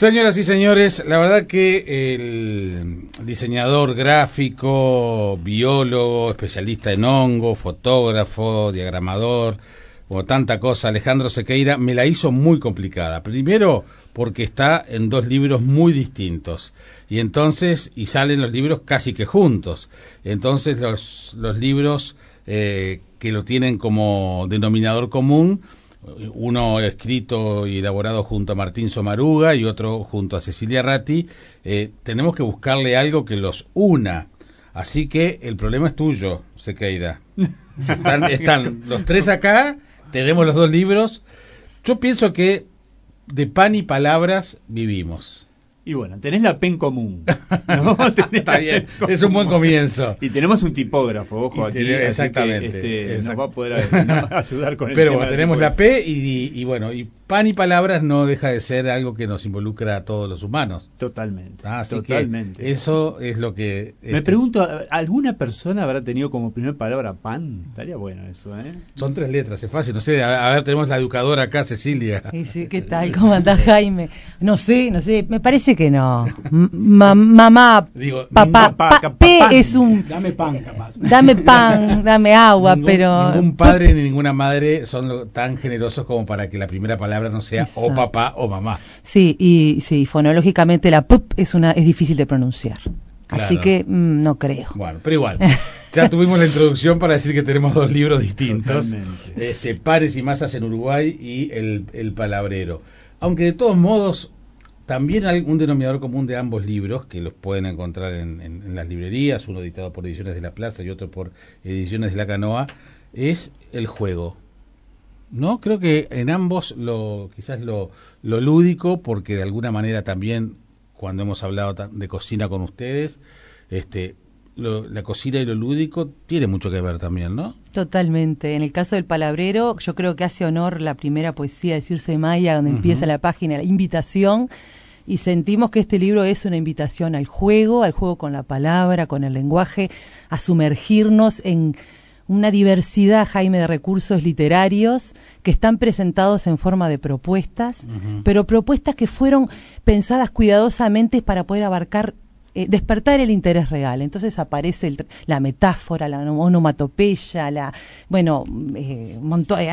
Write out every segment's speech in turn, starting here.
Señoras y señores, la verdad que el diseñador gráfico, biólogo, especialista en hongo, fotógrafo, diagramador, como tanta cosa, Alejandro Sequeira, me la hizo muy complicada. Primero, porque está en dos libros muy distintos. Y entonces, y salen los libros casi que juntos. Entonces, los, los libros eh, que lo tienen como denominador común, uno escrito y elaborado junto a Martín Somaruga y otro junto a Cecilia Ratti, eh, tenemos que buscarle algo que los una. Así que el problema es tuyo, Sequeira. Están, están los tres acá, tenemos los dos libros. Yo pienso que de pan y palabras vivimos. Y bueno, tenés la P en común. Está bien, es un buen comienzo. Y tenemos un tipógrafo, ojo, aquí. exactamente. este, nos va a poder ayudar con el Pero bueno, tenemos la P y, y, bueno, y pan y palabras no deja de ser algo que nos involucra a todos los humanos. Totalmente. Ah, así totalmente. Que eso es lo que... Me este, pregunto, ¿alguna persona habrá tenido como primera palabra pan? Estaría bueno eso, ¿eh? Son tres letras, es fácil. No sé, a, ver, tenemos la educadora acá, Cecilia. Sí, ¿Qué tal? ¿Cómo andás, Jaime? No sé, no sé, me parece que no. mamá, Digo, papá, pa, P es un... Dame pan, capaz. Dame pan, dame agua, ningún, pero... Ningún padre ni ninguna madre son tan generosos como para que la primera palabra no sea Exacto. o papá o mamá. Sí, y sí, fonológicamente la pup es una es difícil de pronunciar. Claro. Así que mmm, no creo. Bueno, pero igual. Ya tuvimos la introducción para decir que tenemos dos libros distintos. Este, Pares y Masas en Uruguay y el, el Palabrero. Aunque de todos modos, también hay un denominador común de ambos libros, que los pueden encontrar en, en, en las librerías, uno editado por Ediciones de la Plaza y otro por Ediciones de la Canoa, es el juego. No, creo que en ambos lo quizás lo, lo lúdico, porque de alguna manera también cuando hemos hablado de cocina con ustedes, este, lo, la cocina y lo lúdico tiene mucho que ver también, ¿no? Totalmente. En el caso del palabrero, yo creo que hace honor la primera poesía de Circe Maya, donde uh -huh. empieza la página, la invitación, y sentimos que este libro es una invitación al juego, al juego con la palabra, con el lenguaje, a sumergirnos en una diversidad, Jaime, de recursos literarios que están presentados en forma de propuestas, uh -huh. pero propuestas que fueron pensadas cuidadosamente para poder abarcar, eh, despertar el interés real. Entonces aparece el, la metáfora, la onomatopeya, la, bueno, eh,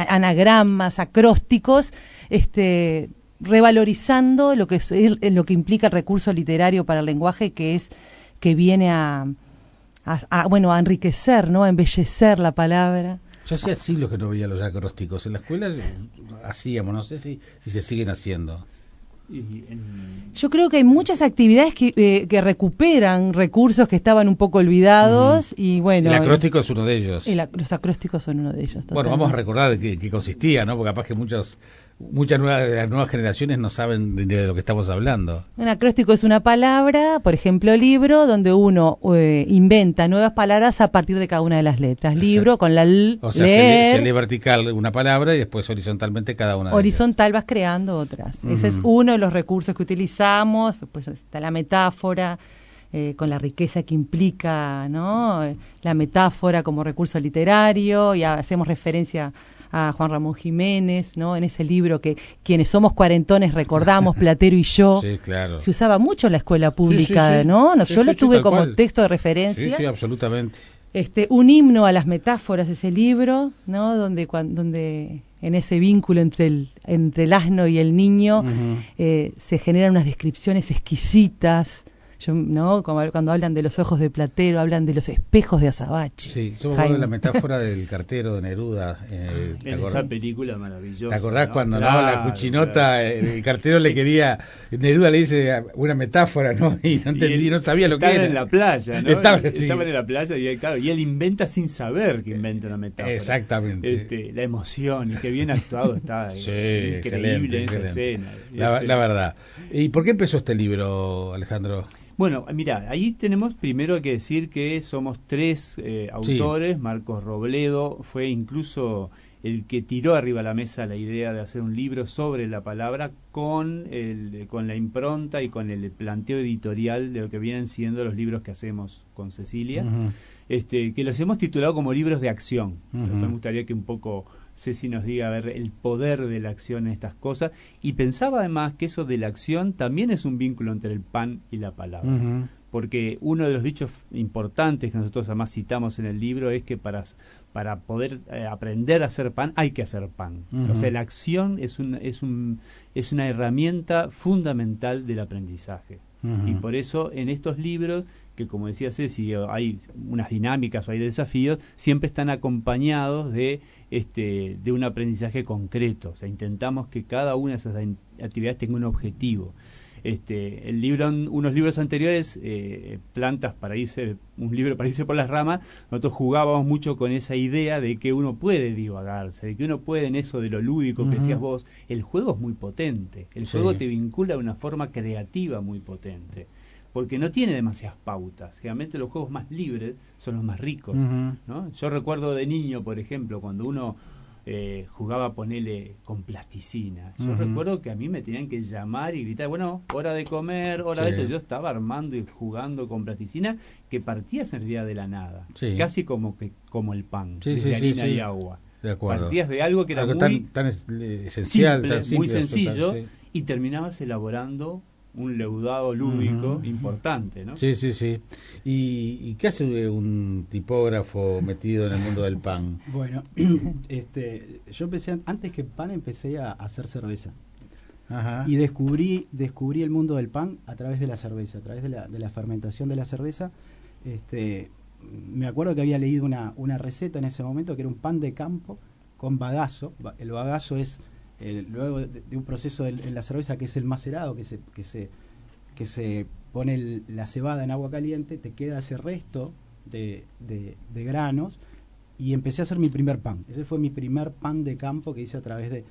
anagramas, acrósticos, este, revalorizando lo que, es, lo que implica el recurso literario para el lenguaje, que es que viene a a, a, bueno, a enriquecer, ¿no? A embellecer la palabra. Yo hacía siglos que no veía los acrósticos. En la escuela hacíamos, no sé si, si se siguen haciendo. Yo creo que hay muchas actividades que, eh, que recuperan recursos que estaban un poco olvidados uh -huh. y bueno. El acróstico es uno de ellos. El, los acrósticos son uno de ellos. Totalmente. Bueno, vamos a recordar de qué, qué consistía, ¿no? Porque capaz que muchos muchas nuevas de las nuevas generaciones no saben de, de, lo que estamos hablando. Un acróstico es una palabra, por ejemplo, libro, donde uno eh, inventa nuevas palabras a partir de cada una de las letras. Exacto. Libro con la L. O sea, leer, se, lee, se, lee, vertical una palabra y después horizontalmente cada una. Horizontal vas creando otras. Uh -huh. Ese es uno de los recursos que utilizamos. Pues está la metáfora. Eh, con la riqueza que implica ¿no? la metáfora como recurso literario y hacemos referencia a Juan Ramón Jiménez, ¿no? En ese libro que quienes somos cuarentones recordamos, Platero y yo. Sí, claro. Se usaba mucho en la escuela pública, sí, sí, ¿no? no yo lo tuve como cual. texto de referencia. Sí, sí, absolutamente. Este, un himno a las metáforas de ese libro, ¿no? Donde, cuando, donde en ese vínculo entre el, entre el asno y el niño uh -huh. eh, se generan unas descripciones exquisitas, yo, ¿no? Como, cuando hablan de los ojos de Platero, hablan de los espejos de Azabache. Sí, yo me acuerdo de la metáfora del cartero de Neruda. Eh, en esa película maravillosa. ¿Te acordás ¿no? cuando claro, no, la cuchinota, claro. el cartero le quería, Neruda le dice una metáfora, ¿no? Y no entendí, y no sabía lo que era. en la playa, ¿no? Estaba, sí. estaba en la playa y él, claro, y él inventa sin saber que inventa una metáfora. Exactamente. Este, la emoción y qué bien actuado está. sí, increíble excelente, en esa excelente. escena. La, la verdad. ¿Y por qué empezó este libro, Alejandro? Bueno, mira, ahí tenemos primero que decir que somos tres eh, autores. Sí. Marcos Robledo fue incluso el que tiró arriba a la mesa la idea de hacer un libro sobre la palabra con, el, con la impronta y con el planteo editorial de lo que vienen siendo los libros que hacemos con Cecilia, uh -huh. este, que los hemos titulado como libros de acción. Uh -huh. Me gustaría que un poco Ceci nos diga a ver el poder de la acción en estas cosas. Y pensaba además que eso de la acción también es un vínculo entre el pan y la palabra. Porque uno de los dichos importantes que nosotros además citamos en el libro es que para, para poder eh, aprender a hacer pan hay que hacer pan. O sea, la acción es, un, es, un, es una herramienta fundamental del aprendizaje. Y por eso en estos libros que como decía Ceci, hay unas dinámicas o hay desafíos, siempre están acompañados de, este, de un aprendizaje concreto. O sea, intentamos que cada una de esas actividades tenga un objetivo. Este, el libro, unos libros anteriores, eh, Plantas para irse, un libro para irse por las ramas, nosotros jugábamos mucho con esa idea de que uno puede divagarse, de que uno puede en eso de lo lúdico que decías vos. El juego es muy potente, el juego te vincula de una forma creativa muy potente porque no tiene demasiadas pautas. Generalmente los juegos más libres son los más ricos. ¿no? Yo recuerdo de niño, por ejemplo, cuando uno eh, jugaba a ponerle con plasticina. Yo recuerdo que a mí me tenían que llamar y gritar, bueno, hora de comer, hora de esto. Yo estaba armando y jugando con plasticina que partías en realidad de la nada. Casi como que como el pan, de harina y agua. Partías de algo que era muy tan, esencial, muy sencillo, y terminabas elaborando un leudado lúdico importante, ¿no? Sí, sí, sí. ¿Y, qué hace un tipógrafo metido en el mundo del pan? Bueno, este, yo empecé, antes que pan, empecé a hacer cerveza. Ajá. Y descubrí, descubrí el mundo del pan a través de la cerveza, a través de la, de la fermentación de la cerveza. Este, me acuerdo que había leído una, una receta en ese momento que era un pan de campo con bagazo. El bagazo es luego de, un proceso en la cerveza que es el macerado, que se, que se, que se pone la cebada en agua caliente, te queda ese resto de, de, granos y empecé a hacer mi primer pan. Ese fue mi primer pan de campo que hice a través de,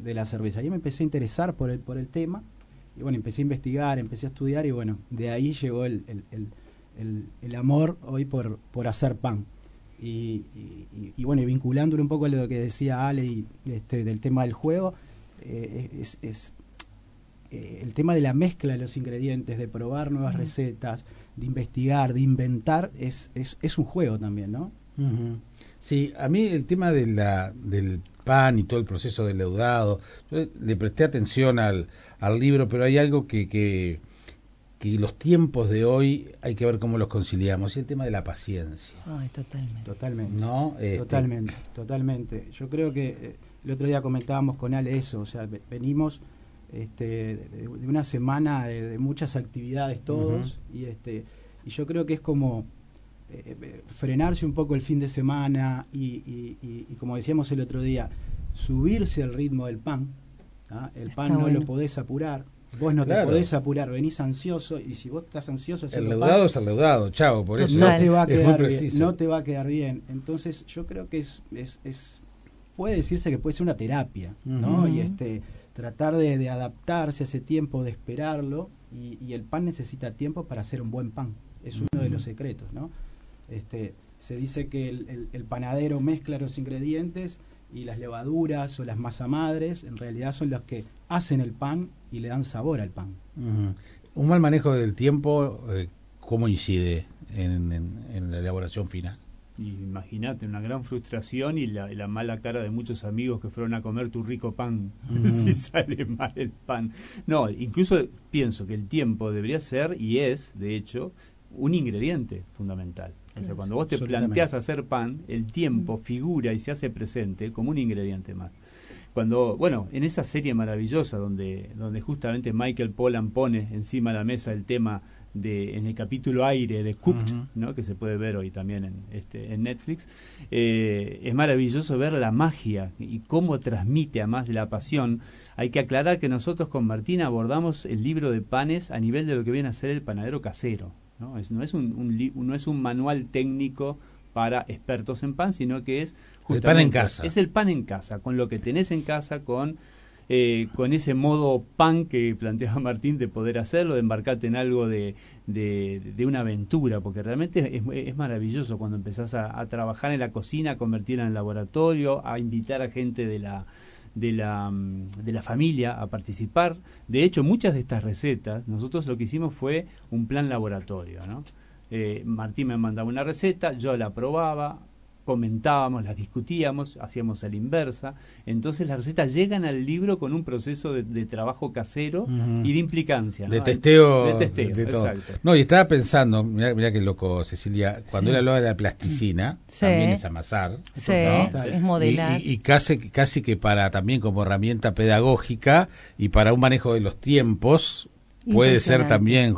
de, la cerveza. Y me empecé a interesar por el, por el tema y bueno, empecé a investigar, empecé a estudiar y bueno, de ahí llegó el, el, el, el amor hoy por, por hacer pan. Y, y, bueno, y vinculándolo un poco a lo que decía Ale y, este, del tema del juego, eh, es, es eh, el tema de la mezcla de los ingredientes, de probar nuevas recetas, de investigar, de inventar, es, es, es un juego también, ¿no? Sí, a mí el tema de la, del pan y todo el proceso del leudado, le presté atención al, al libro, pero hay algo que, que que los tiempos de hoy hay que ver cómo los conciliamos y el tema de la paciencia. Ay, totalmente. Totalmente. ¿No? Este, totalmente, totalmente. Yo creo que eh, el otro día comentábamos con Ale eso, o sea, venimos este, de, una semana de, muchas actividades todos y este y yo creo que es como eh, eh, frenarse un poco el fin de semana y, como decíamos el otro día, subirse al ritmo del pan. ¿ah? El pan no lo podés apurar, Vos no te podés apurar, venís ansioso y si vos estás ansioso... El leudado es el leudado, chavo, por eso no te va a quedar bien, no te va a quedar bien. Entonces yo creo que es, es, es puede decirse que puede ser una terapia, ¿no? Y este tratar de, adaptarse a ese tiempo, de esperarlo y, el pan necesita tiempo para hacer un buen pan. Es uno de los secretos, ¿no? Este, se dice que el, el panadero mezcla los ingredientes y las levaduras o las masa madres en realidad son los que hacen el pan y le dan sabor al pan. Un mal manejo del tiempo, eh, ¿cómo incide en, la elaboración final? Imagínate, una gran frustración y la, mala cara de muchos amigos que fueron a comer tu rico pan si sale mal el pan. No, incluso pienso que el tiempo debería ser y es, de hecho, un ingrediente fundamental. O sea, cuando vos te planteas hacer pan, el tiempo figura y se hace presente como un ingrediente más. Cuando, bueno, en esa serie maravillosa donde, donde justamente Michael Pollan pone encima de la mesa el tema de, en el capítulo aire de Cooked, ¿no? que se puede ver hoy también en, este, en Netflix, eh, es maravilloso ver la magia y cómo transmite a más de la pasión. Hay que aclarar que nosotros con Martín abordamos el libro de panes a nivel de lo que viene a ser el panadero casero. No es, no es un, no es un manual técnico para expertos en pan, sino que es el pan en casa. Es el pan en casa, con lo que tenés en casa, con eh, con ese modo pan que planteaba Martín de poder hacerlo, de embarcarte en algo de, de, una aventura, porque realmente es, es maravilloso cuando empezás a, a, trabajar en la cocina, a convertirla en laboratorio, a invitar a gente de la, de la, de la familia a participar. De hecho, muchas de estas recetas, nosotros lo que hicimos fue un plan laboratorio. ¿no? Eh, Martín me mandaba una receta, yo la probaba, comentábamos, las discutíamos, hacíamos a la inversa. Entonces las recetas llegan al libro con un proceso de, trabajo casero y de implicancia. De testeo. De testeo, No, y estaba pensando, mira qué loco, Cecilia, cuando él hablaba de la plasticina, también es amasar. es modelar. Y, casi, casi que para también como herramienta pedagógica y para un manejo de los tiempos, puede ser también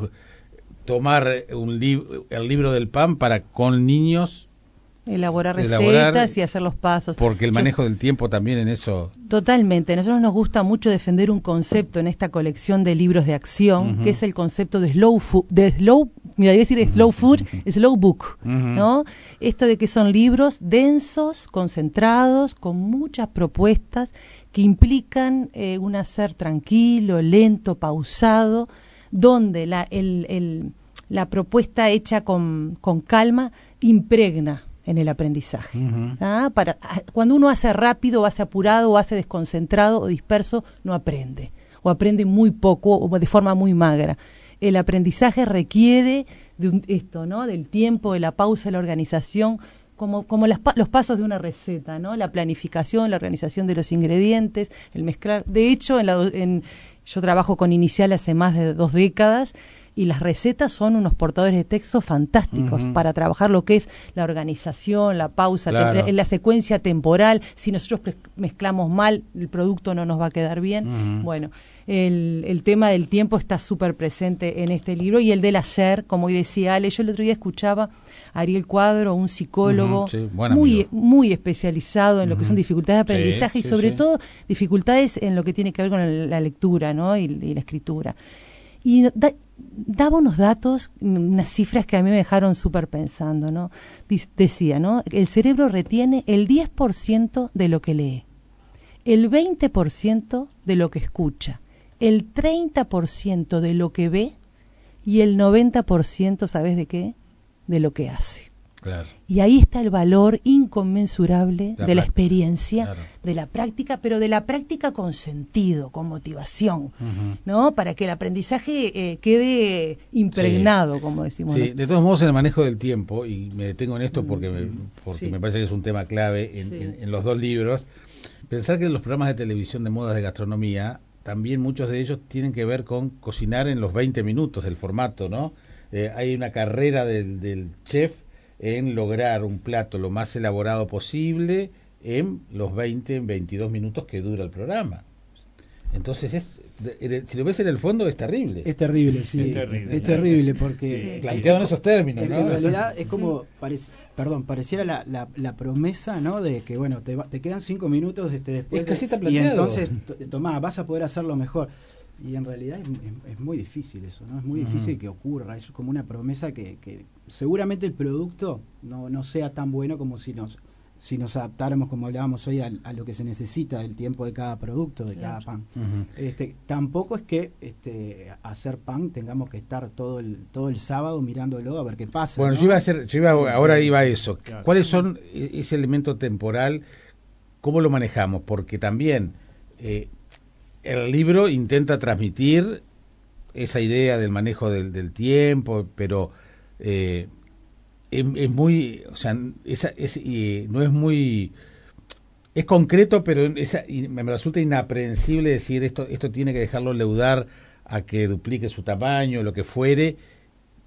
tomar un el libro del pan para con niños Elaborar recetas y hacer los pasos. Porque el manejo del tiempo también en eso. Totalmente. Nosotros nos gusta mucho defender un concepto en esta colección de libros de acción, que es el concepto de slow food, de slow, mira, iba a decir slow food, slow book, ¿no? Esto de que son libros densos, concentrados, con muchas propuestas que implican eh, un hacer tranquilo, lento, pausado, donde la, el, el, la propuesta hecha con, con calma impregna en el aprendizaje. ¿ah? Para, cuando uno hace rápido, o hace apurado, o hace desconcentrado o disperso, no aprende. O aprende muy poco o de forma muy magra. El aprendizaje requiere de esto, ¿no? Del tiempo, de la pausa, de la organización, como, como los pasos de una receta, ¿no? La planificación, la organización de los ingredientes, el mezclar. De hecho, en la, en, yo trabajo con Inicial hace más de dos décadas y las recetas son unos portadores de texto fantásticos para trabajar lo que es la organización, la pausa, la secuencia temporal. Si nosotros mezclamos mal, el producto no nos va a quedar bien. Bueno, el, el, tema del tiempo está súper presente en este libro y el del hacer, como decía Ale. Yo el otro día escuchaba a Ariel Cuadro, un psicólogo muy, muy especializado en lo que son dificultades de aprendizaje y sobre todo dificultades en lo que tiene que ver con la, lectura ¿no? y, la escritura. Y daba unos datos, unas cifras que a mí me dejaron súper pensando, ¿no? Decía, ¿no? El cerebro retiene el 10% de lo que lee, el 20% de lo que escucha, el 30% de lo que ve y el 90%, ¿sabes de qué? De lo que hace. Y ahí está el valor inconmensurable de la experiencia, de la práctica, pero de la práctica con sentido, con motivación, ¿no? Para que el aprendizaje eh, quede impregnado, como decimos. Sí, de todos modos, en el manejo del tiempo, y me detengo en esto porque me, porque me parece que es un tema clave en, los dos libros, pensar que los programas de televisión de modas de gastronomía, también muchos de ellos tienen que ver con cocinar en los 20 minutos del formato, ¿no? Eh, hay una carrera del, del chef en lograr un plato lo más elaborado posible en los 20, 22 minutos que dura el programa. Entonces, es, si lo ves en el fondo, es terrible. Es terrible, sí. Es terrible, porque... Planteado en esos términos, en, ¿no? En realidad es como, perdón, pareciera la, la, promesa, ¿no? De que, bueno, te, te quedan cinco minutos este, después. Es y entonces, tomá, vas a poder hacerlo mejor. Y en realidad es, muy difícil eso, ¿no? Es muy difícil que ocurra. Es como una promesa que, que seguramente el producto no, no sea tan bueno como si nos si nos adaptáramos, como hablábamos hoy, a, lo que se necesita del tiempo de cada producto, de cada pan. este, tampoco es que este, hacer pan tengamos que estar todo el todo el sábado mirándolo a ver qué pasa. Bueno, yo iba a hacer, yo iba, ahora iba a eso. ¿Cuáles son e, ese elemento temporal? ¿Cómo lo manejamos? Porque también eh, el libro intenta transmitir esa idea del manejo del, tiempo, pero eh, es, muy, o sea, esa, es, no es muy, es concreto, pero esa, me resulta inaprehensible decir esto, esto tiene que dejarlo leudar a que duplique su tamaño, lo que fuere,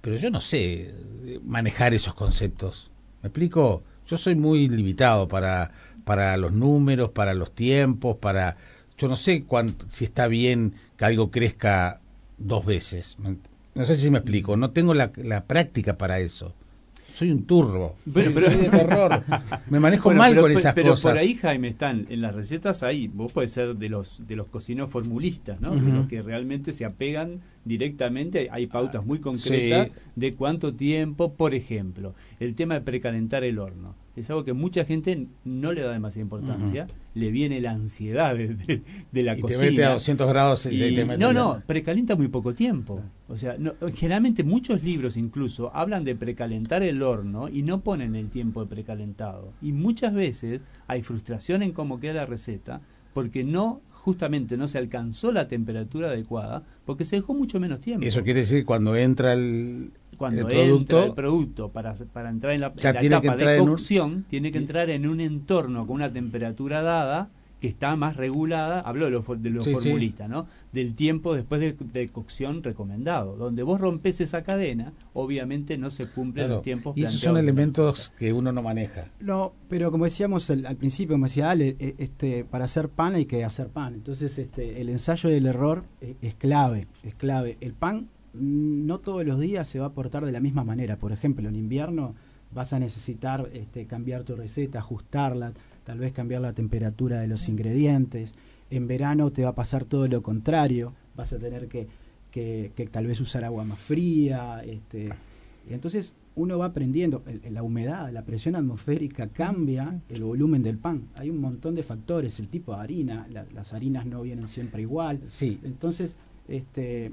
pero yo no sé manejar esos conceptos. ¿Me explico? Yo soy muy limitado para, para los números, para los tiempos, para yo no sé cuánto, si está bien que algo crezca dos veces. No sé si me explico, no tengo la, la práctica para eso. Soy un turbo, pero, pero de terror. Me manejo mal con esas pero cosas. Pero por ahí, Jaime, están en las recetas ahí. Vos podés ser de los de los cocineros formulistas, ¿no? De los que realmente se apegan directamente. Hay pautas muy concretas de cuánto tiempo, por ejemplo, el tema de precalentar el horno es algo que mucha gente no le da demasiada importancia, le viene la ansiedad de, la cocina. Te mete a 200 grados y, No, no, precalienta muy poco tiempo. O sea, generalmente muchos libros incluso hablan de precalentar el horno y no ponen el tiempo de precalentado. Y muchas veces hay frustración en cómo queda la receta porque no justamente no se alcanzó la temperatura adecuada porque se dejó mucho menos tiempo. Eso quiere decir cuando entra el cuando el entra el producto para, para entrar en la, etapa de cocción, tiene que entrar en un entorno con una temperatura dada que está más regulada, hablo de los, de los formulistas, ¿no? Del tiempo después de, cocción recomendado. Donde vos rompes esa cadena, obviamente no se cumplen los tiempos Y esos son elementos que uno no maneja. No, pero como decíamos al, principio, como decía Ale, e, este, para hacer pan hay que hacer pan. Entonces este, el ensayo del error e, es clave, es clave. El pan no todos los días se va a portar de la misma manera. Por ejemplo, en invierno vas a necesitar este, cambiar tu receta, ajustarla tal vez cambiar la temperatura de los ingredientes. En verano te va a pasar todo lo contrario, vas a tener que, que, tal vez usar agua más fría. Este, y entonces uno va aprendiendo, la humedad, la presión atmosférica cambia el volumen del pan. Hay un montón de factores, el tipo de harina, las harinas no vienen siempre igual. Sí. Entonces, este,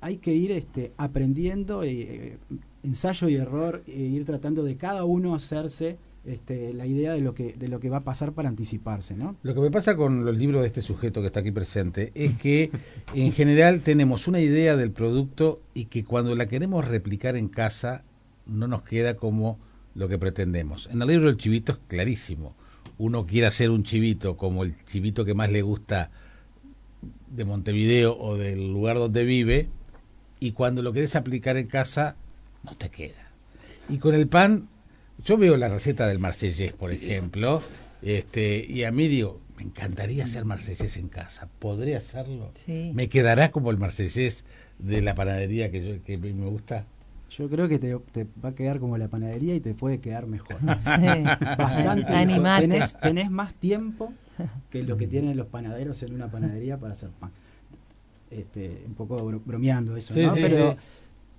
hay que ir este, aprendiendo, eh, ensayo y error, e ir tratando de cada uno hacerse este, la idea de lo que de lo que va a pasar para anticiparse, ¿no? Lo que me pasa con los libros de este sujeto que está aquí presente es que en general tenemos una idea del producto y que cuando la queremos replicar en casa no nos queda como lo que pretendemos. En el libro del chivito es clarísimo. Uno quiere hacer un chivito como el chivito que más le gusta de Montevideo o del lugar donde vive y cuando lo quieres aplicar en casa no te queda. Y con el pan yo veo la receta del marsellés, por ejemplo, este, y a mí digo, me encantaría hacer marsellés en casa. ¿Podría hacerlo? ¿Me quedará como el marsellés de la panadería que, yo, que me gusta? Yo creo que te, va a quedar como la panadería y te puede quedar mejor. Bastante Tenés, más tiempo que lo que tienen los panaderos en una panadería para hacer pan. Este, un poco bromeando eso, ¿no? Pero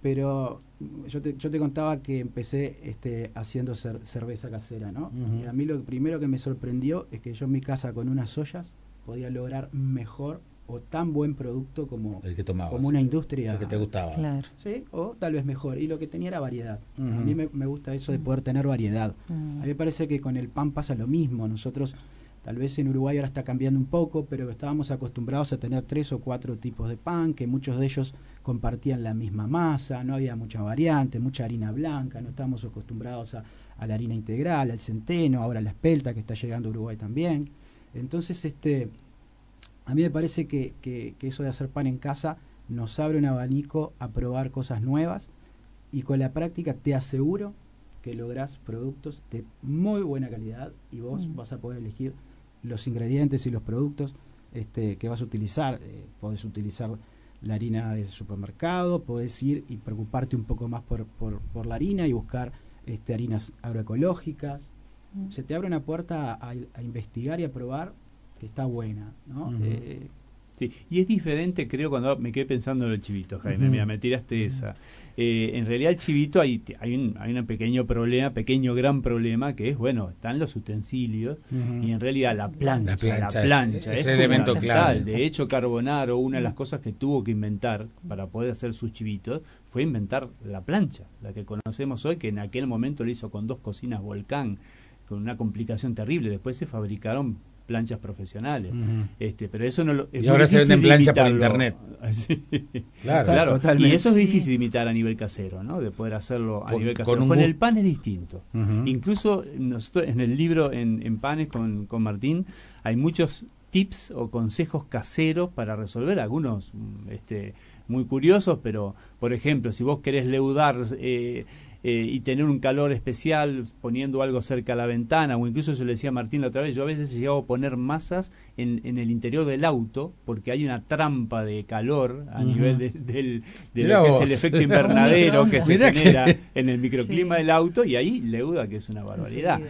pero yo te, yo te contaba que empecé este, haciendo cerveza casera, ¿no? Y a mí lo primero que me sorprendió es que yo en mi casa con unas ollas podía lograr mejor o tan buen producto como, el que como una industria. El que te gustaba. Claro. Sí, o tal vez mejor. Y lo que tenía era variedad. A mí me, me, gusta eso de poder tener variedad. A mí me parece que con el pan pasa lo mismo. Nosotros Tal vez en Uruguay ahora está cambiando un poco, pero estábamos acostumbrados a tener tres o cuatro tipos de pan, que muchos de ellos compartían la misma masa, no había mucha variante, mucha harina blanca, no estábamos acostumbrados a, la harina integral, al centeno, ahora la espelta que está llegando a Uruguay también. Entonces, este, a mí me parece que, que, que eso de hacer pan en casa nos abre un abanico a probar cosas nuevas y con la práctica te aseguro que lográs productos de muy buena calidad y vos mm. vas a poder elegir los ingredientes y los productos este, que vas a utilizar. Eh, podés utilizar la harina de supermercado, podés ir y preocuparte un poco más por, por, la harina y buscar este, harinas agroecológicas. Mm. Se te abre una puerta a, investigar y a probar que está buena. ¿no? Sí, y es diferente, creo, cuando me quedé pensando en el chivito, Jaime, mira, me tiraste esa. Eh, en realidad el chivito hay, hay, un, hay un pequeño problema, pequeño gran problema, que es, bueno, están los utensilios y en realidad la plancha, la plancha, es, el elemento clave. De hecho, Carbonaro, una de las cosas que tuvo que inventar para poder hacer sus chivitos fue inventar la plancha, la que conocemos hoy, que en aquel momento lo hizo con dos cocinas volcán, con una complicación terrible. Después se fabricaron planchas profesionales. este, pero eso no lo, y ahora se venden planchas por internet. Claro, Y eso es difícil de imitar a nivel casero, ¿no? De poder hacerlo a nivel casero. Con, el pan es distinto. Incluso nosotros en el libro en, en Panes con, con Martín hay muchos tips o consejos caseros para resolver algunos este, muy curiosos, pero por ejemplo, si vos querés leudar eh, eh, y tener un calor especial poniendo algo cerca a la ventana, o incluso yo le decía a Martín la otra vez, yo a veces he llegado a poner masas en, en el interior del auto, porque hay una trampa de calor a nivel de, del, de lo que es el efecto invernadero que se genera en el microclima del auto, y ahí leuda que es una barbaridad.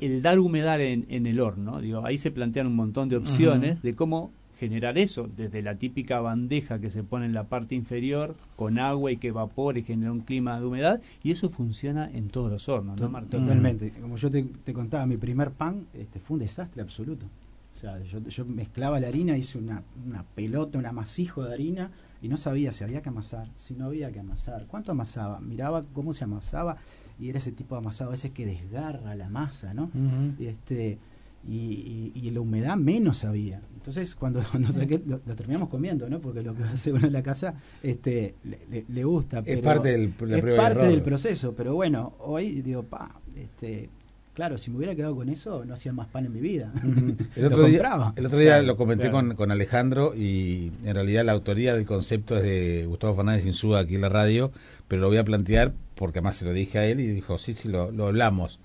el dar humedad en, en, el horno, digo, ahí se plantean un montón de opciones de cómo generar eso, desde la típica bandeja que se pone en la parte inferior con agua y que evapore y genera un clima de humedad, y eso funciona en todos los hornos, ¿no, Totalmente. Como yo te, contaba, mi primer pan este, fue un desastre absoluto. O sea, yo, mezclaba la harina, hice una, una pelota, un amasijo de harina y no sabía si había que amasar, si no había que amasar, cuánto amasaba, miraba cómo se amasaba y era ese tipo de amasado a veces que desgarra la masa, ¿no? este, y, la humedad menos había. Entonces, cuando, cuando lo, terminamos comiendo, ¿no? Porque lo que hace uno en la casa este, le, gusta. es parte, del, es parte del proceso, pero bueno, hoy digo, pa, este, claro, si me hubiera quedado con eso, no hacía más pan en mi vida. el, otro día, el otro día lo comenté con, con, Alejandro y en realidad la autoría del concepto es de Gustavo Fernández Insúa aquí en la radio, pero lo voy a plantear porque además se lo dije a él y dijo, sí, sí, lo, lo hablamos.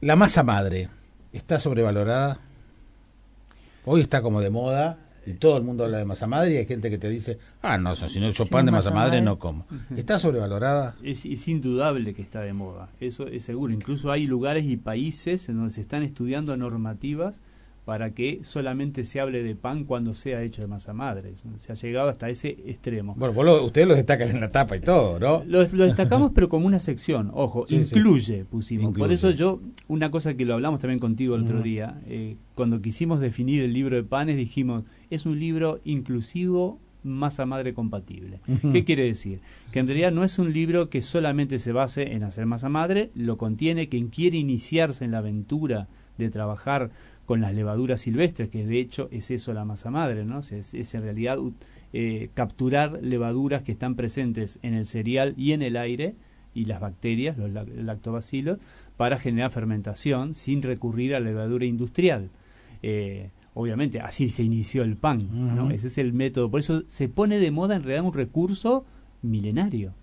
La masa madre está sobrevalorada. Hoy está como de moda y todo el mundo habla de masa madre y hay gente que te dice, ah, no, si no he pan de masa madre, no como. ¿Está sobrevalorada? Es, es, indudable que está de moda, eso es seguro. Incluso hay lugares y países en donde se están estudiando normativas para que solamente se hable de pan cuando sea hecho de masa madre. Se ha llegado hasta ese extremo. Bueno, ustedes lo destacan en la tapa y todo, ¿no? Lo, destacamos, pero como una sección, ojo, incluye, pusimos. Por eso yo, una cosa que lo hablamos también contigo el otro día, eh, cuando quisimos definir el libro de panes, dijimos, es un libro inclusivo masa madre compatible. ¿Qué quiere decir? Que en realidad no es un libro que solamente se base en hacer masa madre, lo contiene quien quiere iniciarse en la aventura de trabajar con las levaduras silvestres, que de hecho es eso la masa madre, ¿no? es, en realidad eh, capturar levaduras que están presentes en el cereal y en el aire y las bacterias, los lactobacilos, para generar fermentación sin recurrir a la levadura industrial. Eh, obviamente, así se inició el pan, ¿no? Ese es el método. Por eso se pone de moda en realidad un recurso milenario.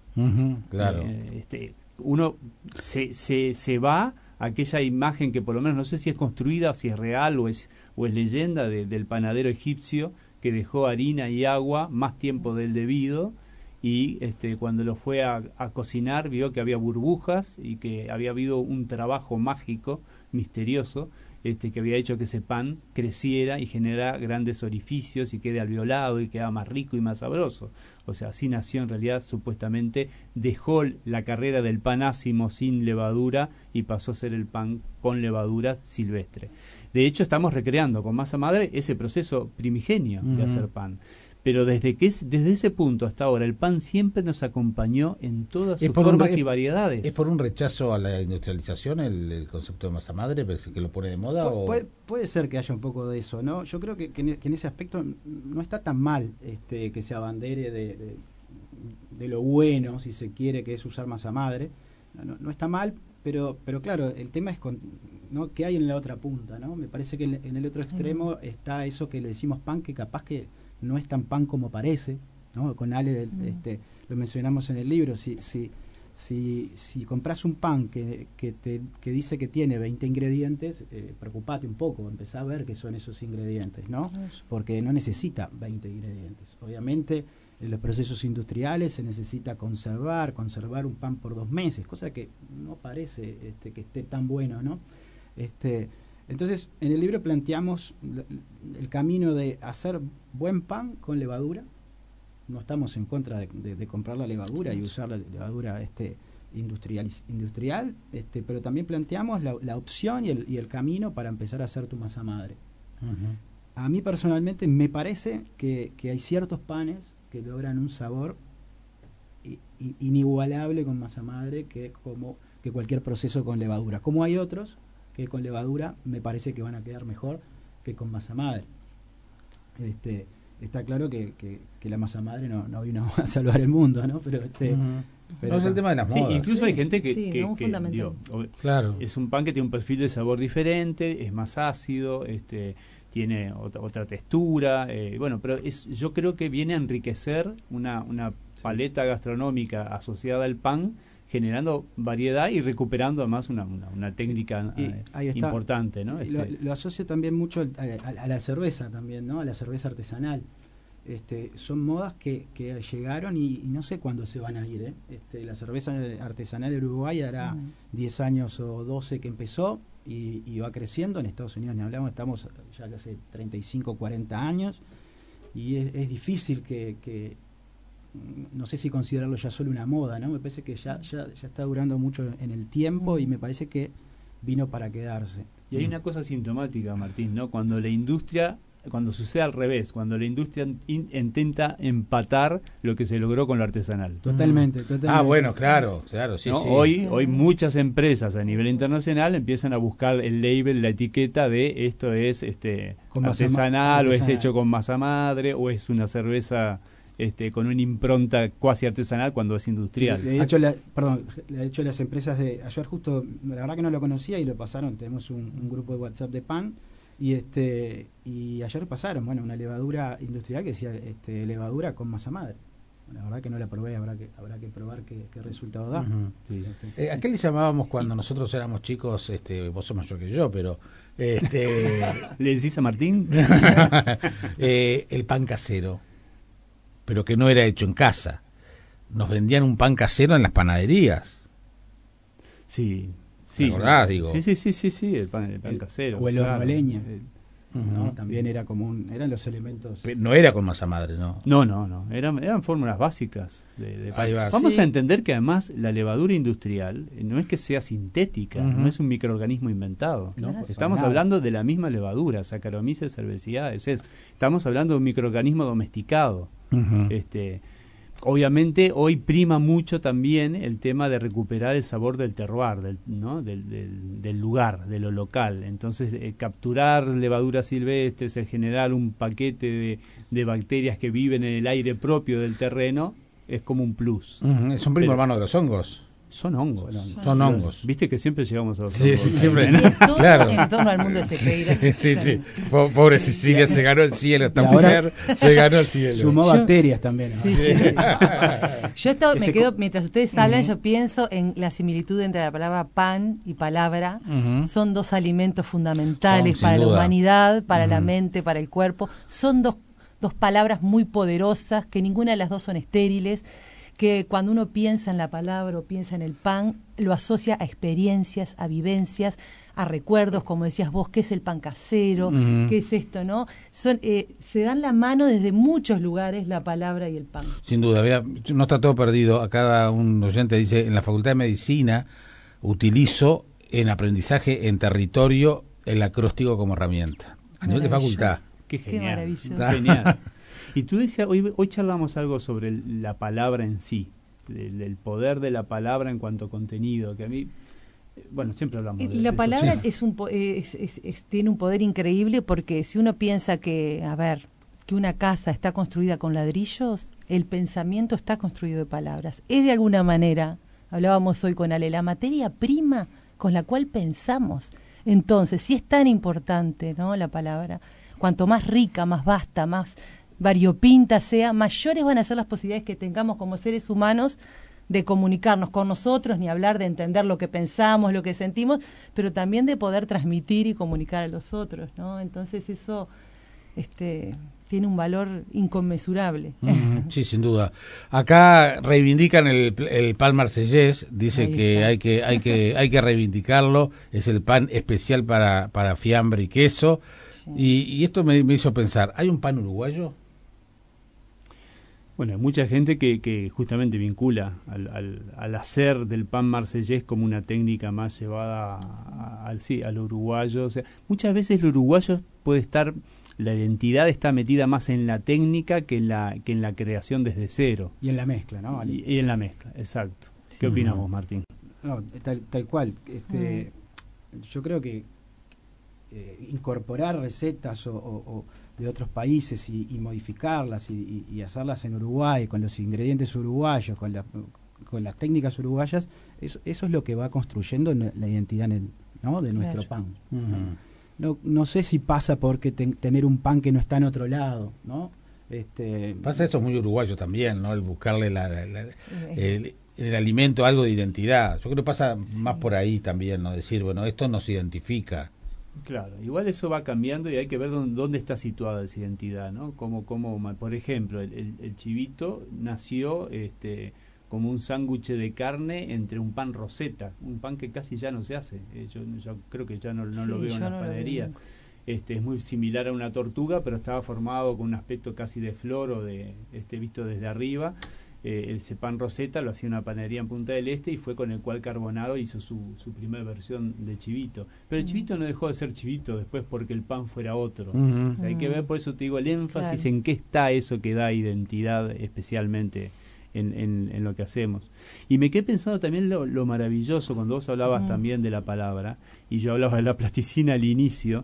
claro. Eh, este, uno se, se, se va aquella imagen que por lo menos no sé si es construida, si es real o es, o es leyenda del panadero egipcio que dejó harina y agua más tiempo del debido y este, cuando lo fue a, cocinar vio que había burbujas y que había habido un trabajo mágico, misterioso, este, que había hecho que ese pan creciera y generara grandes orificios y quede alveolado y quedaba más rico y más sabroso. O sea, así nació en realidad supuestamente, dejó la carrera del pan ácimo sin levadura y pasó a ser el pan con levadura silvestre. De hecho, estamos recreando con masa madre ese proceso primigenio de hacer pan pero desde que es, desde ese punto hasta ahora el pan siempre nos acompañó en todas sus formas y variedades. ¿Es por un rechazo a la industrialización el, concepto de masa madre, que lo pone de moda? puede, puede, ser que haya un poco de eso, ¿no? Yo creo que, en, ese aspecto no está tan mal este, que se abandere de, de, lo bueno, si se quiere, que es usar masa madre. No, está mal, pero, pero claro, el tema es con, ¿no? qué hay en la otra punta, ¿no? Me parece que en, el otro extremo está eso que le decimos pan, que capaz que no es tan pan como parece, ¿no? Con Ale este, lo mencionamos en el libro, si, si, si, si compras un pan que, que, te, que dice que tiene 20 ingredientes, eh, preocupate un poco, empezá a ver qué son esos ingredientes, ¿no? Porque no necesita 20 ingredientes. Obviamente, en los procesos industriales se necesita conservar, conservar un pan por dos meses, cosa que no parece este, que esté tan bueno, ¿no? Este, entonces, en el libro planteamos el camino de hacer buen pan con levadura. No estamos en contra de, comprar la levadura y usar la levadura este, industrial, industrial este, pero también planteamos la, opción y el, camino para empezar a hacer tu masa madre. A mí personalmente me parece que, hay ciertos panes que logran un sabor inigualable con masa madre que como que cualquier proceso con levadura. Como hay otros que con levadura me parece que van a quedar mejor que con masa madre. Este, está claro que, que, la masa madre no, no, vino a salvar el mundo, ¿no? Pero este, no es el tema de las modas. incluso hay gente que, claro. es un pan que tiene un perfil de sabor diferente, es más ácido, este, tiene otra, otra textura, eh, bueno, pero es, yo creo que viene a enriquecer una, una paleta gastronómica asociada al pan generando variedad y recuperando además una, una, técnica eh, importante. ¿no? Este lo, asocio también mucho a, la cerveza también, ¿no? a la cerveza artesanal. Este, son modas que, que llegaron y, no sé cuándo se van a ir. ¿eh? Este, la cerveza artesanal de Uruguay hará 10 años o 12 que empezó y, va creciendo. En Estados Unidos ni hablamos, estamos ya hace 35, 40 años y es, difícil que no sé si considerarlo ya solo una moda, ¿no? Me parece que ya, ya, ya está durando mucho en el tiempo y me parece que vino para quedarse. Y hay una cosa sintomática, Martín, ¿no? Cuando la industria cuando sucede al revés, cuando la industria intenta empatar lo que se logró con lo artesanal. Totalmente, mm. totalmente. Ah, bueno, claro, claro, sí, sí. Hoy, hoy muchas empresas a nivel internacional empiezan a buscar el label, la etiqueta de esto es este artesanal o es hecho con masa madre o es una cerveza este, con una impronta cuasi artesanal cuando es industrial. de hecho, la, perdón, de hecho las empresas de ayer justo, la verdad que no lo conocía y lo pasaron, tenemos un grupo de WhatsApp de pan y este y ayer pasaron, bueno, una levadura industrial que decía este, levadura con masa madre. La verdad que no la probé, habrá que habrá que probar qué, resultado da. Eh, ¿A qué le llamábamos cuando nosotros éramos chicos? Este, vos sos mayor que yo, pero este, ¿Le decís a Martín? Eh, el pan casero, pero que no era hecho en casa. Nos vendían un pan casero en las panaderías. Sí, Sí, ¿verdad? Digo. Sí, sí, sí, sí, el pan, el pan casero. O el horno leña. ¿No? También era común, eran los elementos. no era con masa madre, ¿no? No, no, no. Eran, eran fórmulas básicas. De, Vamos a entender que además la levadura industrial no es que sea sintética, no es un microorganismo inventado. Estamos hablando de la misma levadura, Saccharomyces cerevisiae. estamos hablando de un microorganismo domesticado. este, obviamente hoy prima mucho también el tema de recuperar el sabor del terroir, del, ¿no? del, del, lugar, de lo local. Entonces, eh, capturar levaduras silvestres, el generar un paquete de, de, bacterias que viven en el aire propio del terreno, es como un plus. es un primo hermano de los hongos. Son hongos. Son, hongos. Viste que siempre llegamos a los sí, hongos. Sí, siempre. claro. En torno al mundo se Sí, sí, sí. Pobre Cecilia, se ganó el cielo. Esta mujer se ganó el cielo. Sumó bacterias también. Sí, sí. yo esto, me quedo, mientras ustedes hablan, yo pienso en la similitud entre la palabra pan y palabra. Son dos alimentos fundamentales para la humanidad, para la mente, para el cuerpo. Son dos, dos palabras muy poderosas, que ninguna de las dos son estériles que cuando uno piensa en la palabra o piensa en el pan, lo asocia a experiencias, a vivencias, a recuerdos, como decías vos, qué es el pan casero, qué es esto, ¿no? Son, eh, se dan la mano desde muchos lugares la palabra y el pan. Sin duda, no está todo perdido. Acá un oyente dice, en la Facultad de Medicina utilizo en aprendizaje en territorio el acróstico como herramienta. A nivel de facultad. Qué genial. Genial. Y tú decías, hoy, hoy charlamos algo sobre la palabra en sí, el, poder de la palabra en cuanto a contenido, que a mí, eh, bueno, siempre hablamos de La palabra es un, es, tiene un poder increíble porque si uno piensa que, a ver, que una casa está construida con ladrillos, el pensamiento está construido de palabras. Es de alguna manera, hablábamos hoy con Ale, la materia prima con la cual pensamos. Entonces, si es tan importante, ¿no? La palabra, cuanto más rica, más vasta, más variopinta sea, mayores van a ser las posibilidades que tengamos como seres humanos de comunicarnos con nosotros, ni hablar de entender lo que pensamos, lo que sentimos, pero también de poder transmitir y comunicar a los otros, ¿no? Entonces eso este, tiene un valor inconmensurable. sí, sin duda. Acá reivindican el, el pan marsellés, dice que hay que hay que hay que reivindicarlo, es el pan especial para, para fiambre y queso. Y, esto me, me hizo pensar, ¿hay un pan uruguayo? Bueno, hay mucha gente que, que justamente vincula al, al, hacer del pan marsellés como una técnica más llevada al, sí, al uruguayo. O sea, muchas veces el uruguayo puede estar, la identidad está metida más en la técnica que en la, que en la creación desde cero. Y en la mezcla, ¿no? Y, en la mezcla, exacto. ¿Qué opinamos, Martín? No, tal, tal cual. Este, Yo creo que eh, incorporar recetas o de otros países y, modificarlas y, hacerlas en Uruguay con los ingredientes uruguayos, con, con las técnicas uruguayas, eso, eso, es lo que va construyendo la identidad ¿no? de nuestro pan. no, no sé si pasa porque tener un pan que no está en otro lado, ¿no? Este, pasa eso muy uruguayo también, ¿no? El buscarle el, el, alimento algo de identidad. Yo creo que pasa más por ahí también, ¿no? Decir, bueno, esto nos identifica. Claro, igual eso va cambiando y hay que ver dónde, está situada esa identidad, ¿no? Como, como, por ejemplo, el, el, chivito nació este, como un sándwich de carne entre un pan roseta, un pan que casi ya no se hace. Eh, yo, creo que ya no, lo veo en la panadería. Este, es muy similar a una tortuga, pero estaba formado con un aspecto casi de flor o de este, visto desde arriba eh, ese pan roseta lo hacía una panadería en Punta del Este y fue con el cual Carbonado hizo su, su primera versión de chivito. Pero el chivito no dejó de ser chivito después porque el pan fuera otro. hay que ver, por eso te digo, el énfasis en qué está eso que da identidad especialmente. En, en, lo que hacemos. Y me quedé pensando también lo, lo maravilloso, cuando vos hablabas también de la palabra, y yo hablaba de la plasticina al inicio,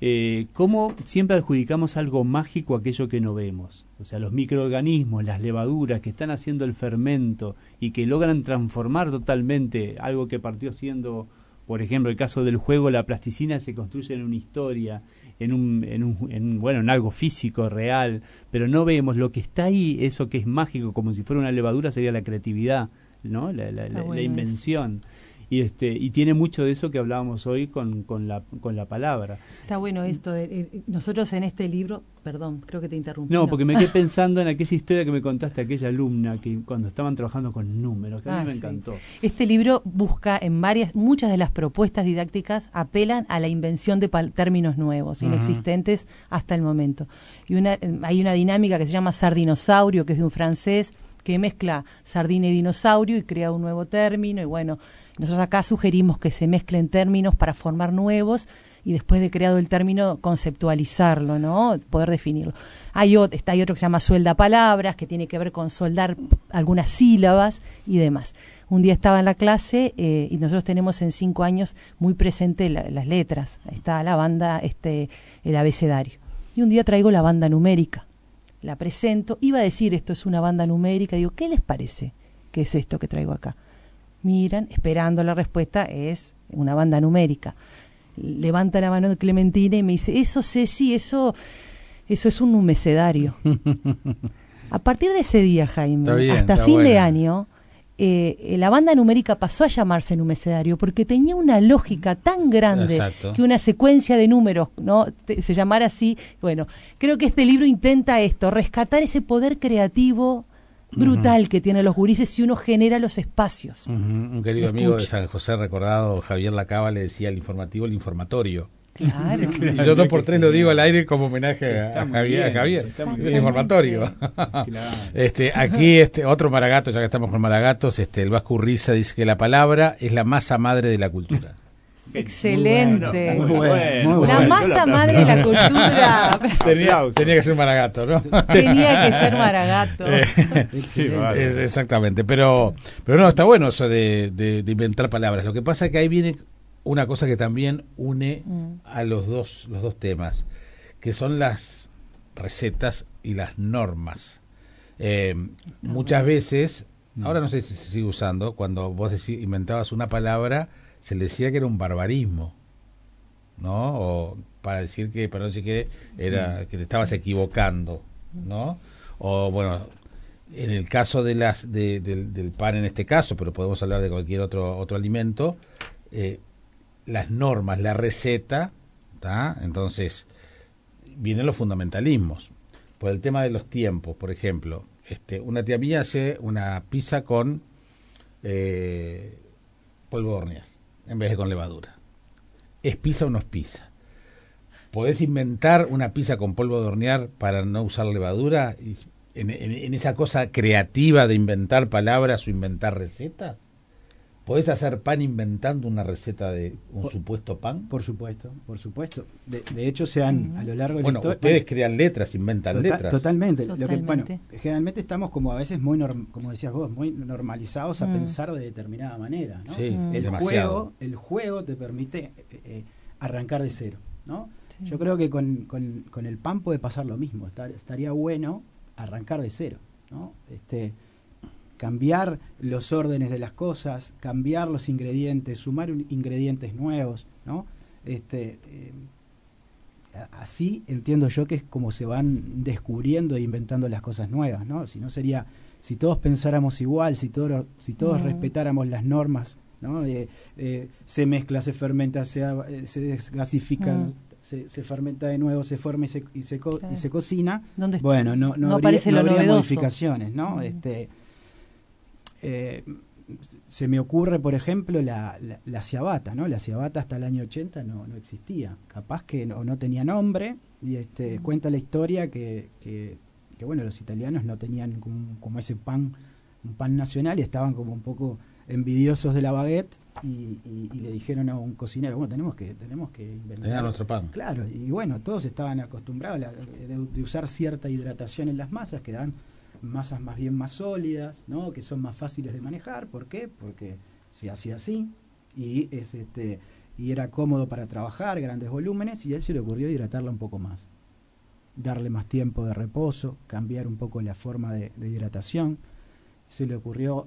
eh, cómo siempre adjudicamos algo mágico a aquello que no vemos. O sea, los microorganismos, las levaduras que están haciendo el fermento y que logran transformar totalmente algo que partió siendo, por ejemplo, el caso del juego, la plasticina se construye en una historia, en un, en un en, bueno, en algo físico, real, pero no vemos lo que está ahí, eso que es mágico, como si fuera una levadura, sería la creatividad, ¿no? La, la, la invención y este y tiene mucho de eso que hablábamos hoy con, con, la, con la palabra. Está bueno esto. nosotros en este libro, perdón, creo que te interrumpí. No, porque me quedé pensando en aquella historia que me contaste, aquella alumna que cuando estaban trabajando con números, que a mí ah, me encantó. Este libro busca en varias, muchas de las propuestas didácticas apelan a la invención de términos nuevos, inexistentes hasta el momento. Y una, hay una dinámica que se llama sardinosaurio, que es de un francés que mezcla sardina y dinosaurio y crea un nuevo término y bueno, nosotros acá sugerimos que se mezclen términos para formar nuevos y después de creado el término conceptualizarlo, ¿no? Poder definirlo. Hay, otro, está, hay otro que se llama suelda palabras, que tiene que ver con soldar algunas sílabas y demás. Un día estaba en la clase eh, y nosotros tenemos en cinco años muy presente las letras. Está la banda, este, el abecedario. Y un día traigo la banda numérica. La presento. Iba a decir esto es una banda numérica. Digo, ¿qué les parece? ¿Qué es esto que traigo acá? Miran, esperando la respuesta, es una banda numérica. Levanta la mano de Clementina y me dice, eso Ceci, eso, eso es un numecedario. a partir de ese día, Jaime, hasta fin de año, eh, la banda numérica pasó a llamarse numecedario porque tenía una lógica tan grande que una secuencia de números no se llamara así bueno creo que este libro intenta esto rescatar ese poder creativo brutal que tienen los gurises si uno genera los espacios. Un querido amigo de San José recordado, Javier Lacaba, le decía el informativo, el informatorio. Claro. y yo dos por tres lo digo al aire como homenaje a, Javier, el informatorio. este, aquí este otro maragato, ya que estamos con maragatos, este, el Vasco Urriza dice que la palabra es la masa madre de la cultura. Excelente. la masa madre de la cultura. tenía, que ser Maragato, ¿no? Tenía que ser Maragato. Eh, exactamente. Pero, pero no, está bueno eso de, de, inventar palabras. Lo que pasa es que ahí viene una cosa que también une mm. a los dos, los dos temas, que son las recetas y las normas. Eh, muchas veces, mm. ahora no sé si se sigue usando, cuando vos inventabas una palabra se le decía que era un barbarismo, ¿no? O para decir que, para no decir que era que te estabas equivocando, ¿no? O bueno, en el caso de las del, pan en este caso, pero podemos hablar de cualquier otro otro alimento, eh, las normas, la receta, ¿está? Entonces vienen los fundamentalismos. Por el tema de los tiempos, por ejemplo, este, una tía mía hace una pizza con eh, polvo de hornear en vez de con levadura. ¿Es pizza o no es pizza? ¿Podés inventar una pizza con polvo de hornear para no usar levadura? En, en, esa cosa creativa de inventar palabras o inventar recetas? ¿Podés hacer pan inventando una receta de un supuesto pan? Por supuesto, por supuesto. De, hecho, se han a lo largo de bueno, ustedes crean letras, inventan letras. Totalmente. Lo que, bueno, generalmente estamos como a veces muy, como decías vos, muy normalizados a mm. pensar de determinada manera. ¿no? Sí, el juego, el juego te permite eh, eh, arrancar de cero, ¿no? Yo creo que con, con, con, el pan puede pasar lo mismo. estaría bueno arrancar de cero, ¿no? Este, cambiar los órdenes de las cosas, cambiar los ingredientes, sumar ingredientes nuevos, ¿no? Este, eh, así entiendo yo que es como se van descubriendo e inventando las cosas nuevas, ¿no? Si no sería, si todos pensáramos igual, si, todo, si todos respetáramos las normas, ¿no? se mezcla, se fermenta, se, eh, se desgasifica, se, se, fermenta de nuevo, se forma y se, y se, y se cocina, bueno, no, no, habría, no habría modificaciones, ¿no? Este, eh, se me ocurre, por ejemplo, la, la, ciabata, ¿no? La ciabata hasta el año 80 no, no existía. Capaz que no, no tenía nombre y este, cuenta la historia que, que, bueno, los italianos no tenían como, ese pan un pan nacional y estaban como un poco envidiosos de la baguette y, le dijeron a un cocinero, bueno, tenemos que, tenemos que inventar nuestro pan. Claro, y bueno, todos estaban acostumbrados de, usar cierta hidratación en las masas que dan masas más bien más sólidas, ¿no? que son más fáciles de manejar. ¿Por qué? Porque se hacía así y es este y era cómodo para trabajar grandes volúmenes y a él se le ocurrió hidratarla un poco más darle más tiempo de reposo cambiar un poco la forma de, hidratación se le ocurrió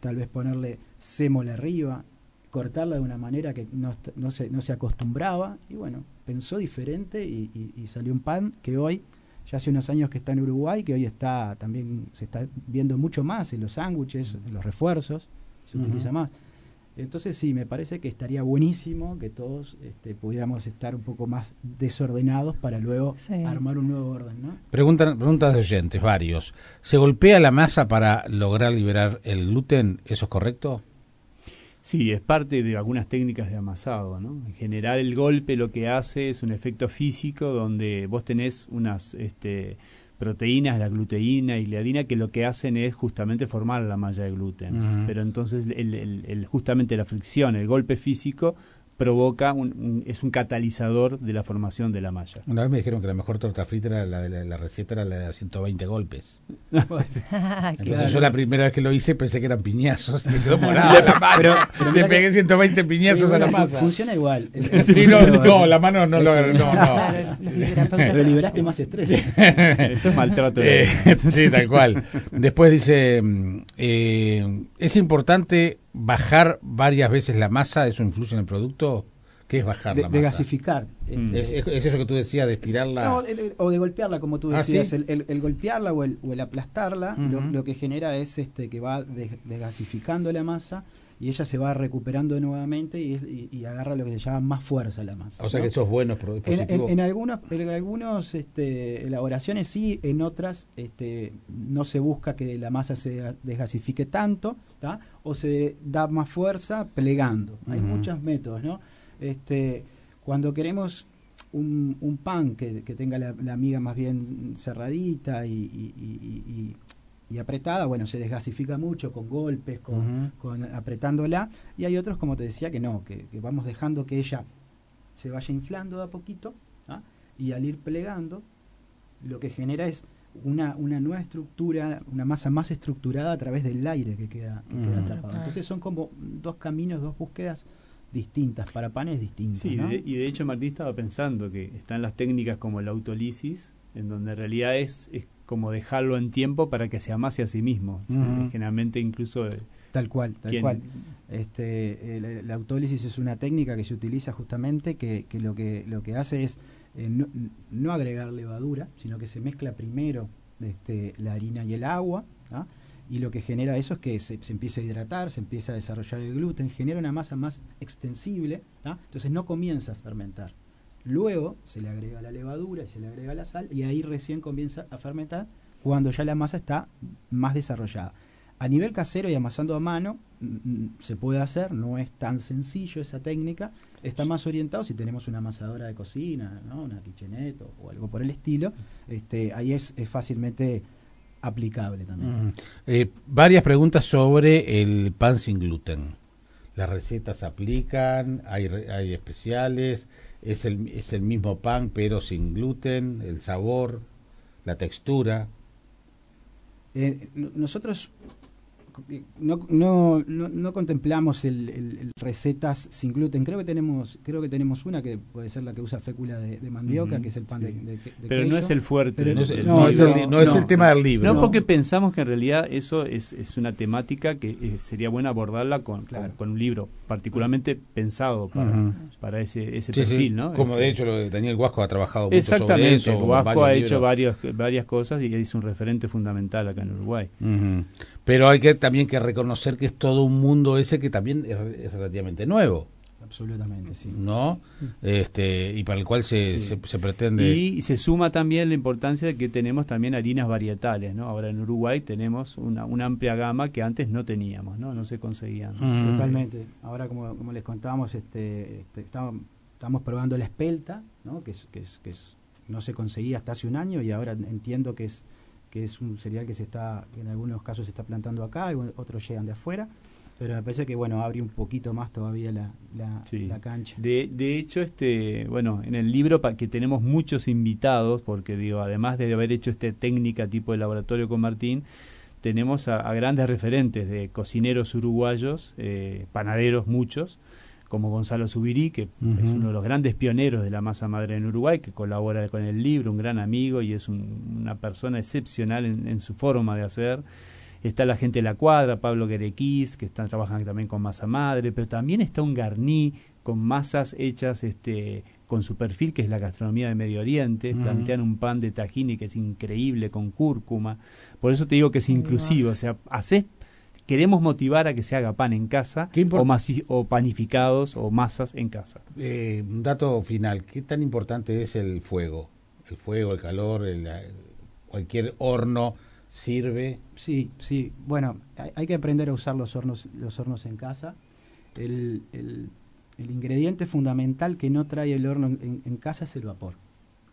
tal vez ponerle sémola arriba cortarla de una manera que no, se, no se acostumbraba y bueno pensó diferente y, salió un pan que hoy ya hace unos años que está en Uruguay que hoy está también se está viendo mucho más en los sándwiches en los refuerzos se utiliza más entonces sí, me parece que estaría buenísimo que todos este, pudiéramos estar un poco más desordenados para luego armar un nuevo orden. ¿no? Preguntan, preguntas de oyentes, varios. ¿Se golpea la masa para lograr liberar el gluten? ¿Eso es correcto? Sí, es parte de algunas técnicas de amasado. ¿no? En general el golpe lo que hace es un efecto físico donde vos tenés unas... Este, proteínas, la gluteína y la adina, que lo que hacen es justamente formar la malla de gluten. Pero entonces el, el, justamente la fricción, el golpe físico, provoca, un, es un catalizador de la formación de la malla. Una vez me dijeron que la mejor torta frita era la de la, receta era la de 120 golpes. Entonces yo la primera vez que lo hice pensé que eran piñazos, me quedó morado Pero, le pegué 120 piñazos a la masa. Funciona igual. no, la mano no lo... No, no. Pero liberaste más estrés. Eso es maltrato. Eh, sí, tal cual. Después dice, mm, eh, es importante bajar varias veces la masa, ¿eso influye en el producto? ¿Qué es bajar la masa? De gasificar. Mm. ¿Es, eso que tú decías, de estirarla? No, o de golpearla, como tú ah, decías. el, golpearla o el, aplastarla lo, que genera es este que va desgasificando la masa y ella se va recuperando nuevamente y, agarra lo que se llama más fuerza la masa. O sea que eso es bueno, positivo. En, algunos, en algunos este, elaboraciones sí, en otras este, no se busca que la masa se desgasifique tanto, o se da más fuerza plegando. Hay muchos métodos, ¿no? Este, cuando queremos un, pan que, tenga la, la, miga más bien cerradita y, y apretada, bueno, se desgasifica mucho con golpes, con, apretándola, y hay otros, como te decía, que no, que, vamos dejando que ella se vaya inflando de a poquito, ¿ah? y al ir plegando, lo que genera es una, una nueva estructura, una masa más estructurada a través del aire que queda, atrapado. Entonces son como dos caminos, dos búsquedas distintas, para panes distintos. Sí, y de hecho Martín estaba pensando que están las técnicas como la autolisis, en donde en realidad es, es como dejarlo en tiempo para que se amase a sí mismo. Generalmente incluso... Eh, tal cual, tal cual. Este, la autólisis es una técnica que se utiliza justamente que, que lo que lo que hace es eh, no, agregar levadura, sino que se mezcla primero este, la harina y el agua, ¿ah? y lo que genera eso es que se, se, empieza a hidratar, se empieza a desarrollar el gluten, genera una masa más extensible, ¿ah? entonces no comienza a fermentar. Luego se le agrega la levadura y se le agrega la sal y ahí recién comienza a fermentar cuando ya la masa está más desarrollada. A nivel casero y amasando a mano mm, mm, se puede hacer, no es tan sencillo esa técnica, está más orientado si tenemos una amasadora de cocina, ¿no? una kitchenette o, algo por el estilo, este, ahí es, fácilmente aplicable también. Eh, varias preguntas sobre el pan sin gluten. Las recetas se aplican, hay especiales, es el, es el mismo pan pero sin gluten, el sabor, la textura. Eh, nosotros no, no, no, contemplamos el, recetas sin gluten. Creo que tenemos creo que tenemos una que puede ser la que usa fécula de, mandioca, que es el pan de, Pero no es el fuerte. no, es, el, tema del libro. No, porque pensamos que en realidad eso es, es una temática que eh, sería buena abordarla con, con, un libro particularmente pensado para, para ese, ese perfil. ¿no? Como de este, hecho Daniel Guasco ha trabajado mucho Exactamente, sobre eso. Guasco ha hecho varios, varias cosas y es un referente fundamental acá en Uruguay. Pero hay que también que reconocer que es todo un mundo ese que también es, relativamente nuevo. Absolutamente, sí. ¿No? Este, y para el cual se, se, pretende... Y se suma también la importancia de que tenemos también harinas varietales, ¿no? Ahora en Uruguay tenemos una, una amplia gama que antes no teníamos, ¿no? No se conseguían. Totalmente. Ahora, como, como les contábamos, este, este estamos, estamos probando la espelta, ¿no? Que, es, que, es, que es, no se conseguía hasta hace un año y ahora entiendo que es que es un cereal que se está, en algunos casos se está plantando acá, y otros llegan de afuera. Pero me parece que bueno abre un poquito más todavía la, la, cancha. De, de, hecho este bueno en el libro para que tenemos muchos invitados porque digo además de haber hecho esta técnica tipo de laboratorio con Martín tenemos a, grandes referentes de cocineros uruguayos eh, panaderos muchos como Gonzalo Subirí, que es uno de los grandes pioneros de la masa madre en Uruguay, que colabora con el libro, un gran amigo y es una persona excepcional en, su forma de hacer. Está la gente de la cuadra, Pablo Guerequís, que están trabajando también con masa madre, pero también está un garní con masas hechas este, con su perfil, que es la gastronomía de Medio Oriente. Plantean un pan de tahini que es increíble, con cúrcuma. Por eso te digo que es inclusivo. O sea, haces queremos motivar a que se haga pan en casa o, o, panificados o masas en casa. Eh, un dato final, ¿qué tan importante es el fuego? El fuego, el calor, el, cualquier horno sirve. Sí, sí. Bueno, hay, que aprender a usar los hornos, los hornos en casa. El, el, ingrediente fundamental que no trae el horno en, casa es el vapor.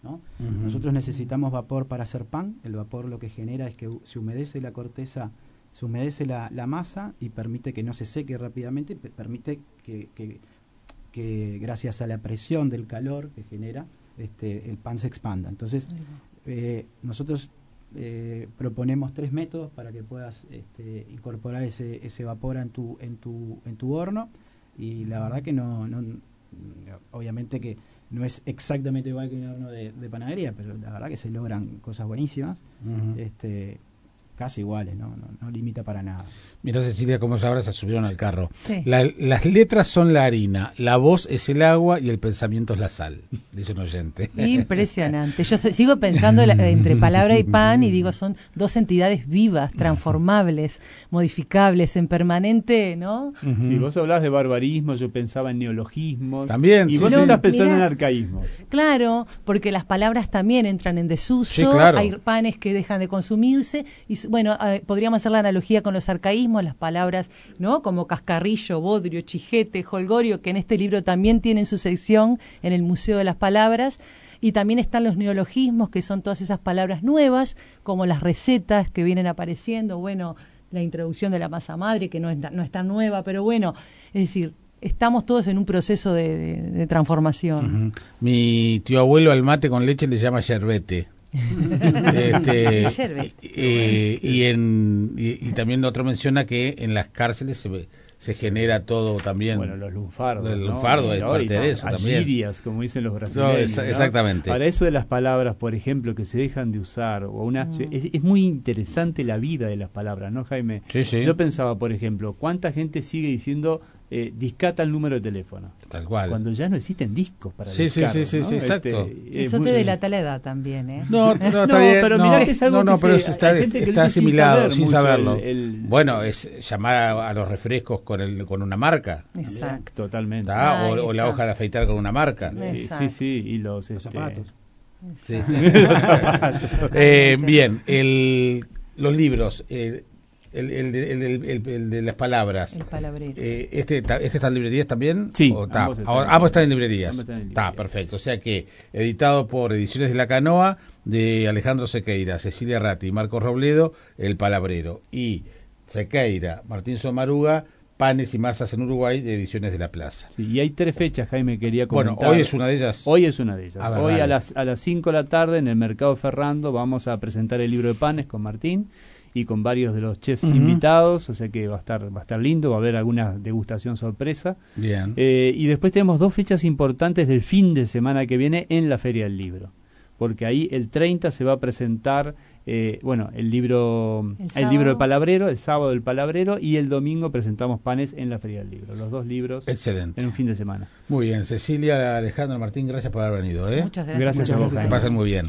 ¿no? Nosotros necesitamos vapor para hacer pan. El vapor lo que genera es que se humedece la corteza, se humedece la, la masa y permite que no se seque rápidamente, permite que, que, que, gracias a la presión del calor que genera, este, el pan se expanda. Entonces, eh, nosotros eh, proponemos tres métodos para que puedas este, incorporar ese, ese vapor en tu, en, tu, en tu horno y la verdad que no, no obviamente que no es exactamente igual que un horno de, panadería, pero la verdad que se logran cosas buenísimas. este, casi iguales, ¿no? No, limita para nada. Mira Cecilia cómo ahora se subieron al carro. las letras son la harina, la voz es el agua y el pensamiento es la sal, dice un oyente. Impresionante. Yo sigo pensando entre palabra y pan y digo, son dos entidades vivas, transformables, modificables, en permanente, ¿no? Si vos hablás de barbarismo, yo pensaba en neologismos. También. Y vos estás pensando en arcaísmos. Claro, porque las palabras también entran en desuso, hay panes que dejan de consumirse y bueno, podríamos hacer la analogía con los arcaísmos, las palabras, ¿no? Como cascarrillo, bodrio, chijete, holgorio, que en este libro también tienen su sección en el Museo de las Palabras. Y también están los neologismos, que son todas esas palabras nuevas, como las recetas que vienen apareciendo, bueno, la introducción de la masa madre, que no es, no tan nueva, pero bueno, es decir, estamos todos en un proceso de, transformación. Mi tío abuelo al mate con leche le llama yerbete. Este, eh, y, en, y, también otro menciona que en las cárceles se, se genera todo también. Bueno, los lunfardos. El lunfardo es parte de eso también. como dicen los brasileños. exactamente. Para eso de las palabras, por ejemplo, que se dejan de usar, o una, mm. es, muy interesante la vida de las palabras, ¿no, Jaime? Yo pensaba, por ejemplo, ¿cuánta gente sigue diciendo eh, discata el número de teléfono. Tal cual. Cuando ya no existen discos para sí, sí, sí, sí, este, exacto. eso te delata la edad también, ¿eh? No, no, está bien, pero mirá que es algo no, no, pero está, está asimilado sin, saberlo. bueno, es llamar a, los refrescos con el con una marca. Exacto. Totalmente. o, la hoja de afeitar con una marca. sí, sí, y los, este, zapatos. Sí. los zapatos. Eh, bien, el, los libros. Eh, el, el, el, el, de las palabras. El palabrero. Eh, este, este está en librerías también? Sí. ambos, están, en librerías. Está, perfecto. O sea que, editado por Ediciones de la Canoa, de Alejandro Sequeira, Cecilia Ratti y Marcos Robledo, El Palabrero. Y Sequeira, Martín Somaruga, Panes y Masas en Uruguay, de Ediciones de la Plaza. Sí, y hay tres fechas, Jaime, quería comentar. Bueno, hoy es una de ellas. Hoy es una de ellas. hoy a las, a las 5 de la tarde en el Mercado Ferrando vamos a presentar el libro de Panes con Martín y con varios de los chefs invitados, o sea que va a estar va a estar lindo, va a haber alguna degustación sorpresa. Bien. Eh, y después tenemos dos fechas importantes del fin de semana que viene en la Feria del Libro, porque ahí el 30 se va a presentar eh, bueno, el libro el, libro de Palabrero, el sábado del Palabrero y el domingo presentamos panes en la Feria del Libro. Los dos libros Excelente. en un fin de semana. Muy bien, Cecilia, Alejandro, Martín, gracias por haber venido. ¿eh? Muchas gracias. Gracias, a vos. Que pasen muy bien.